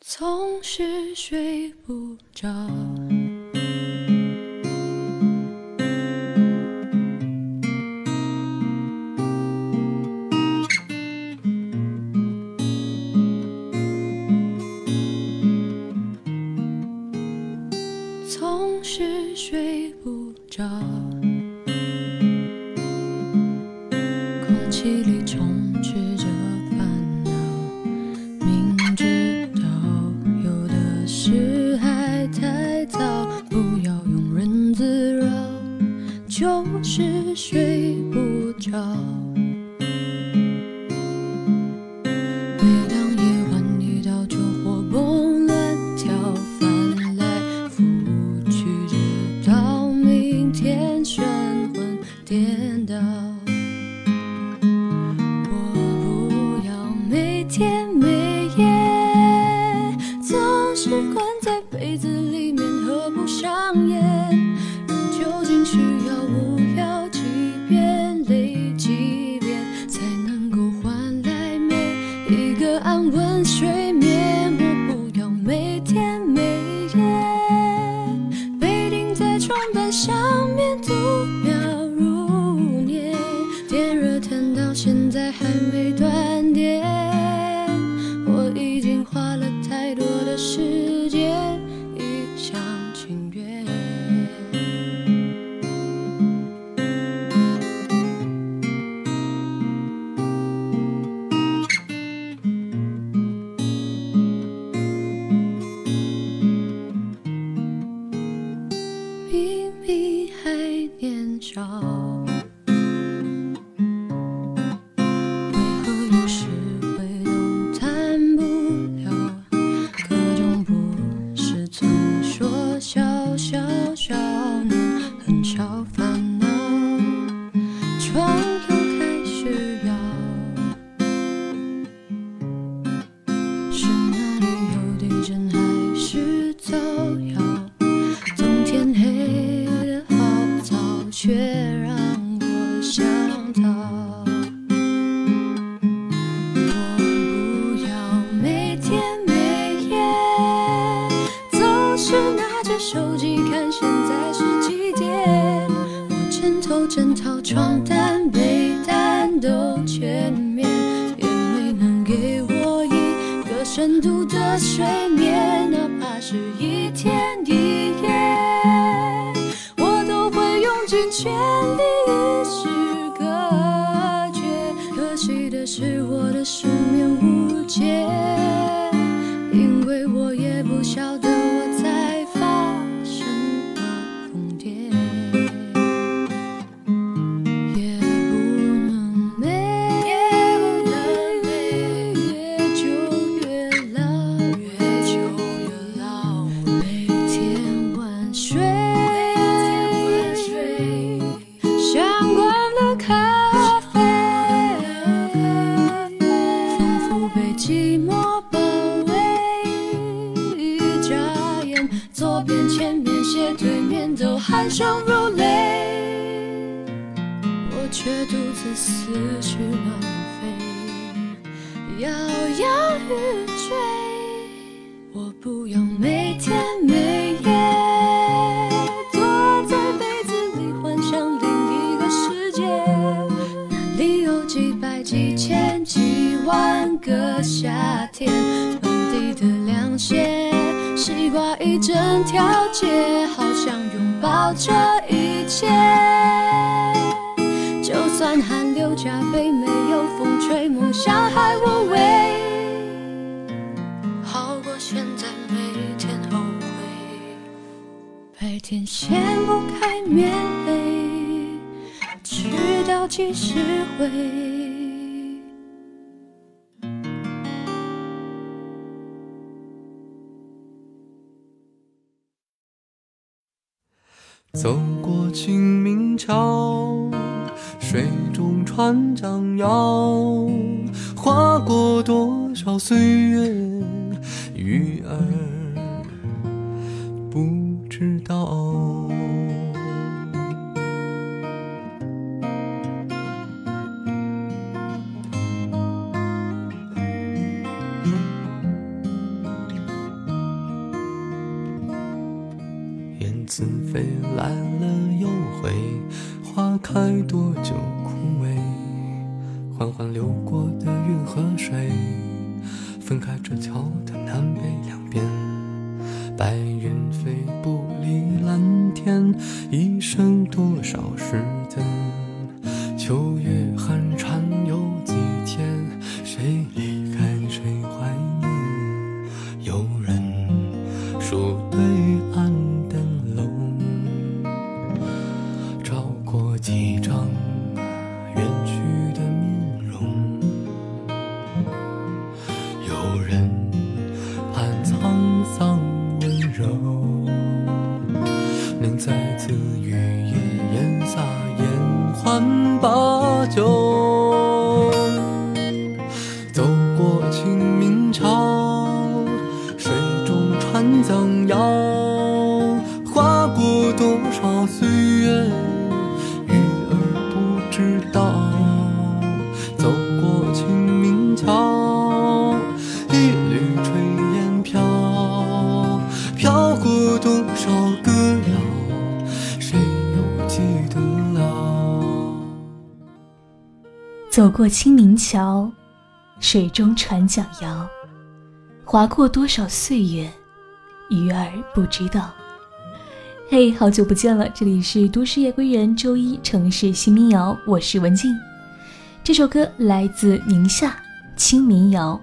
总是睡不着。还没断。却独自思绪乱飞摇摇欲坠我不要每天每夜躲在被子里幻想另一个世界那里有几百几千几万个夏天满地的凉鞋西瓜一整条街好想拥抱着掀不开棉被，去到几时回？走过清明桥，水中船桨摇，划过多少岁月鱼儿。到偶。燕子飞来了又回，花开多久枯萎？缓缓流过的运河水，分开这桥的南北两边。白云飞不离蓝天一生多少时间？秋月再次与野燕撒盐，环抱。清明桥水中船桨摇。划过多少岁月鱼儿不知道。嘿好久不见了这里是都市夜归人周一城市新民谣我是文静。这首歌来自宁夏清明谣。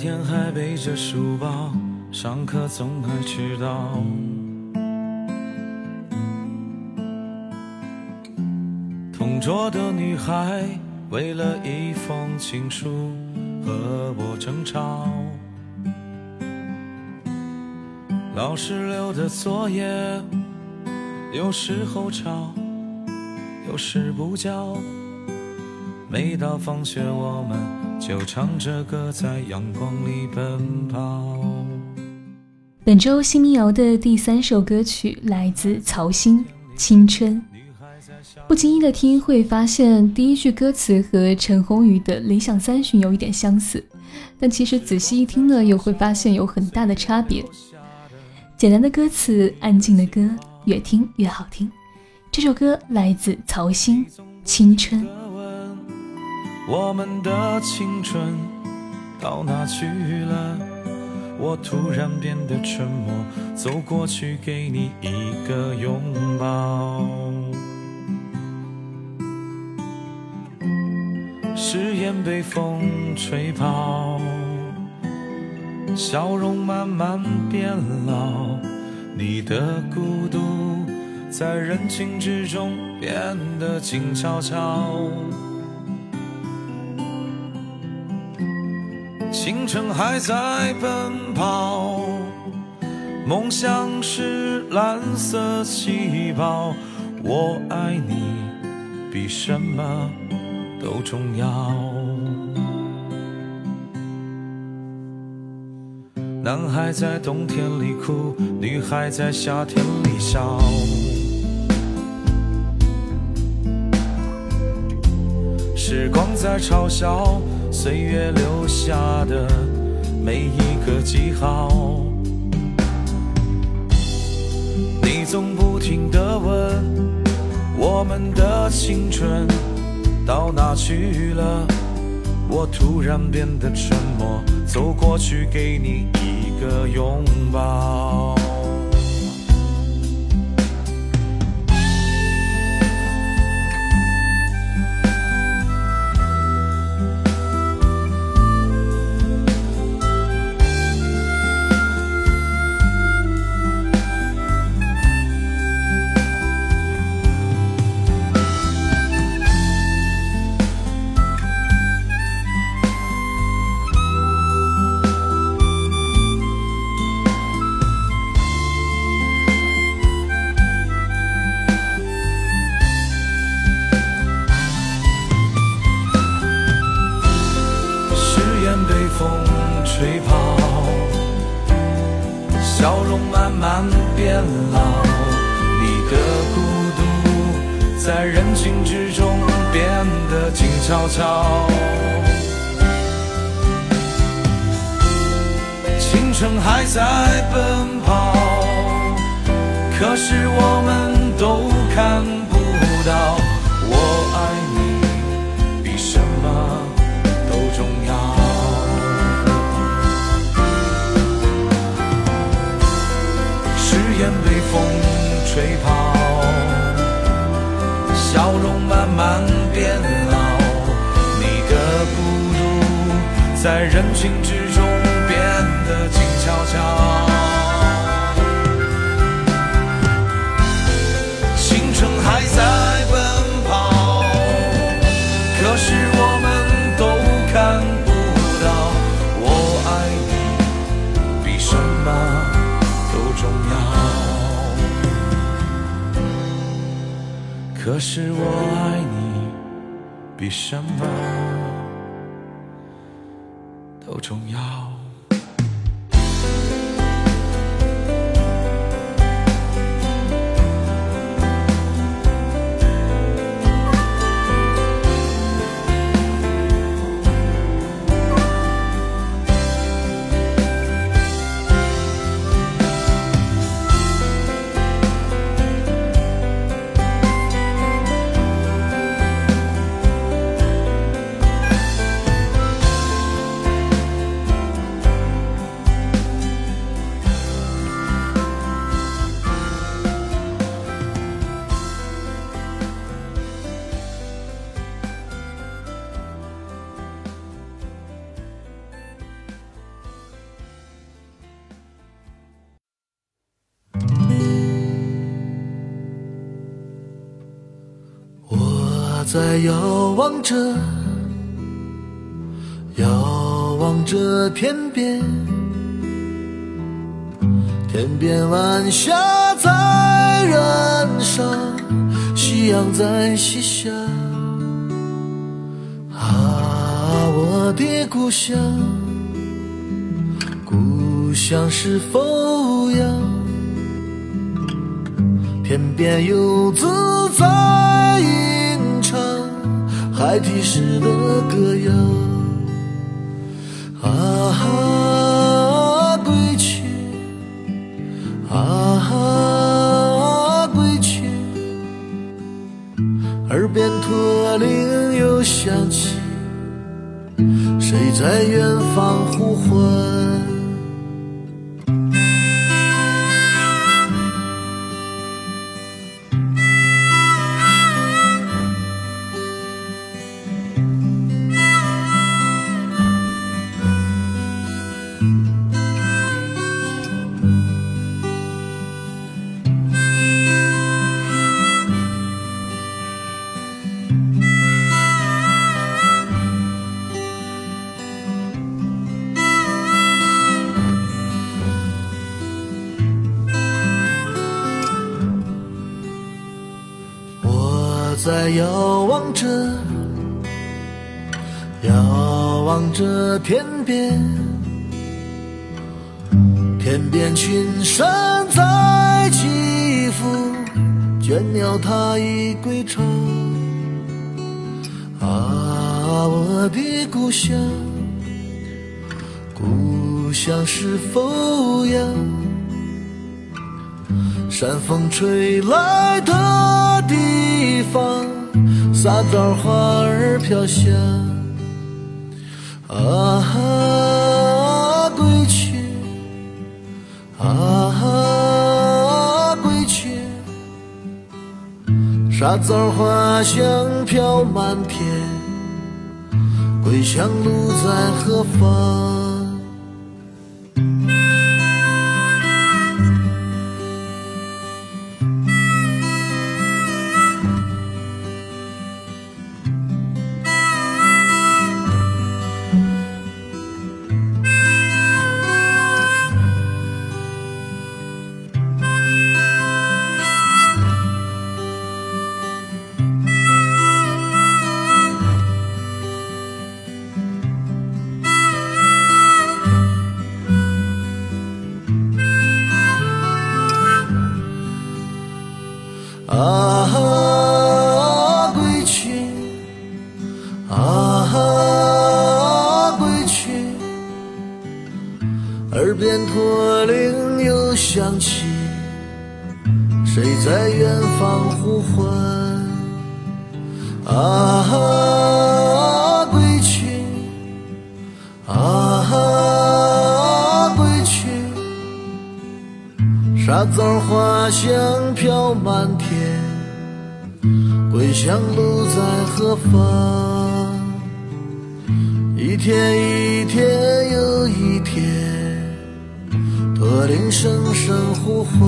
天还背着书包上课，总爱迟到。同桌的女孩为了一封情书和我争吵。老师留的作业有时候抄，有时不交。每到放学，我们。就唱着歌在阳光里奔跑。本周新民谣的第三首歌曲来自曹新青春。不经意的听会发现第一句歌词和陈鸿宇的理想三旬有一点相似但其实仔细一听呢又会发现有很大的差别。简单的歌词安静的歌越听越好听。这首歌来自曹新青春。我们的青春到哪去了？我突然变得沉默，走过去给你一个拥抱。誓言被风吹跑，笑容慢慢变老，你的孤独在人群之中变得静悄悄。青春还在奔跑，梦想是蓝色气泡。我爱你比什么都重要。男孩在冬天里哭，女孩在夏天里笑。时光在嘲笑。岁月留下的每一个记号，你总不停的问我们的青春到哪去了？我突然变得沉默，走过去给你一个拥抱。风吹跑笑容慢慢变老你的孤独在人群之中变得静悄悄。青春还在奔跑可是我们都看不到。吹跑，笑容慢慢变老，你的孤独。在人群之中变得静悄悄，可是我爱你比什么。都重要。遥望着，遥望着天边，天边晚霞在燃烧，夕阳在西下。啊，我的故乡，故乡是否要？天边游子在吟孩提时的歌谣。啊，归去，啊，归去，耳边驼铃又响起，谁在远方呼唤？在遥望着，遥望着天边，天边群山在起伏，倦鸟它已归巢。啊，我的故乡，故乡是否阳？山风吹来的地方，撒枣花儿飘香。啊，归去，啊，归去，沙枣花香飘满天，归乡路在何方？啊，归去，啊，归去，耳边驼铃又响起，谁在远方呼唤？啊，归去，啊，归去。沙枣花香飘满天，归乡路在何方？一天一天又一天，驼铃声声呼唤。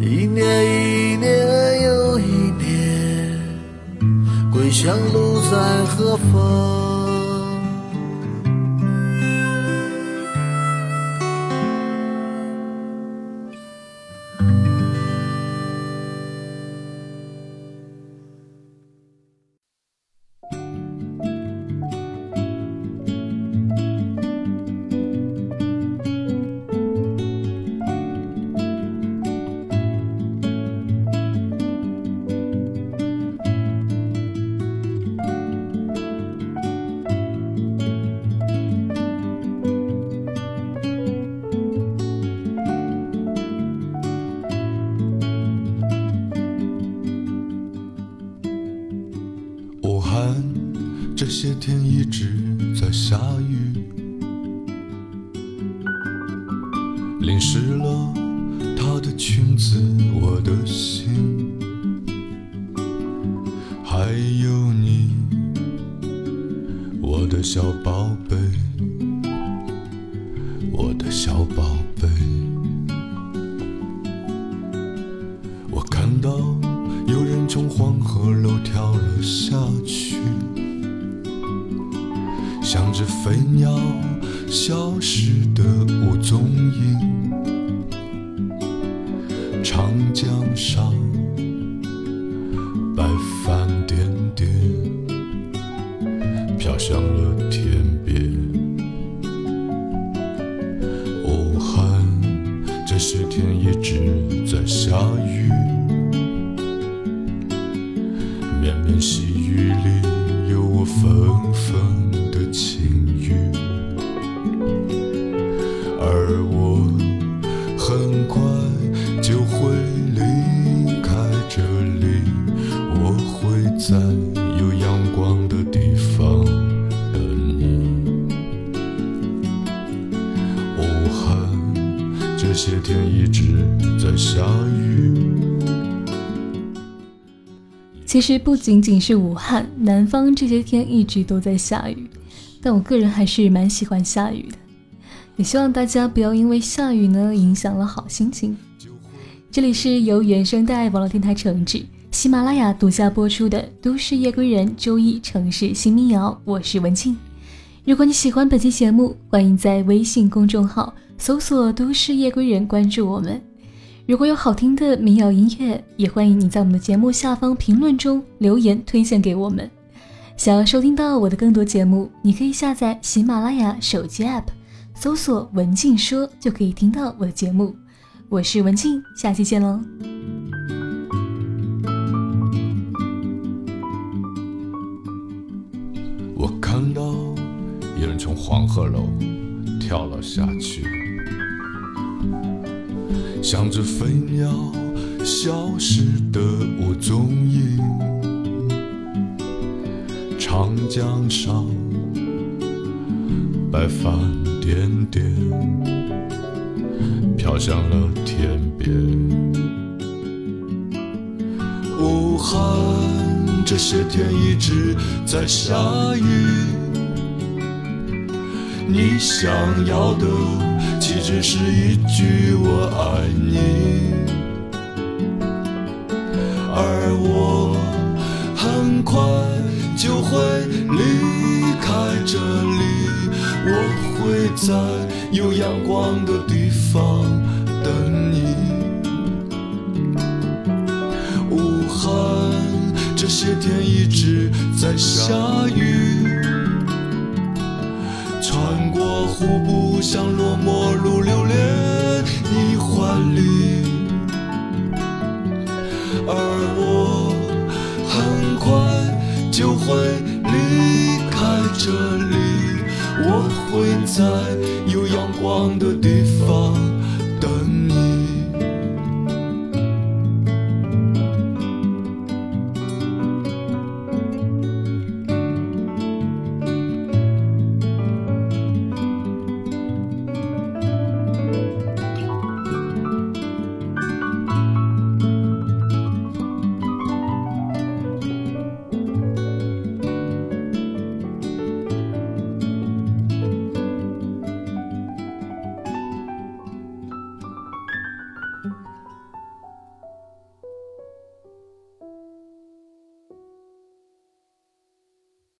一年一年又一年，归乡路在何方？些天一直在下雨，踪影。长江上，这些天一直在下雨。其实不仅仅是武汉，南方这些天一直都在下雨，但我个人还是蛮喜欢下雨的。也希望大家不要因为下雨呢影响了好心情。这里是由原声带网络电台承制，喜马拉雅独家播出的《都市夜归人》周一城市新民谣，我是文静。如果你喜欢本期节目，欢迎在微信公众号搜索“都市夜归人”关注我们。如果有好听的民谣音乐，也欢迎你在我们的节目下方评论中留言推荐给我们。想要收听到我的更多节目，你可以下载喜马拉雅手机 app，搜索“文静说”就可以听到我的节目。我是文静，下期见喽。我看到有人从黄鹤楼跳了下去，像只飞鸟消失得无踪影。长江上，白帆点点，飘向了天边。武汉这些天一直在下雨，你想要的只是一句我爱你？而我很快就会离开这里，我会在有阳光的地方等你。武汉这些天一直在下雨，穿过湖不想落寞恋你怀里，而我很快就会离开这里，我会在有阳光的地方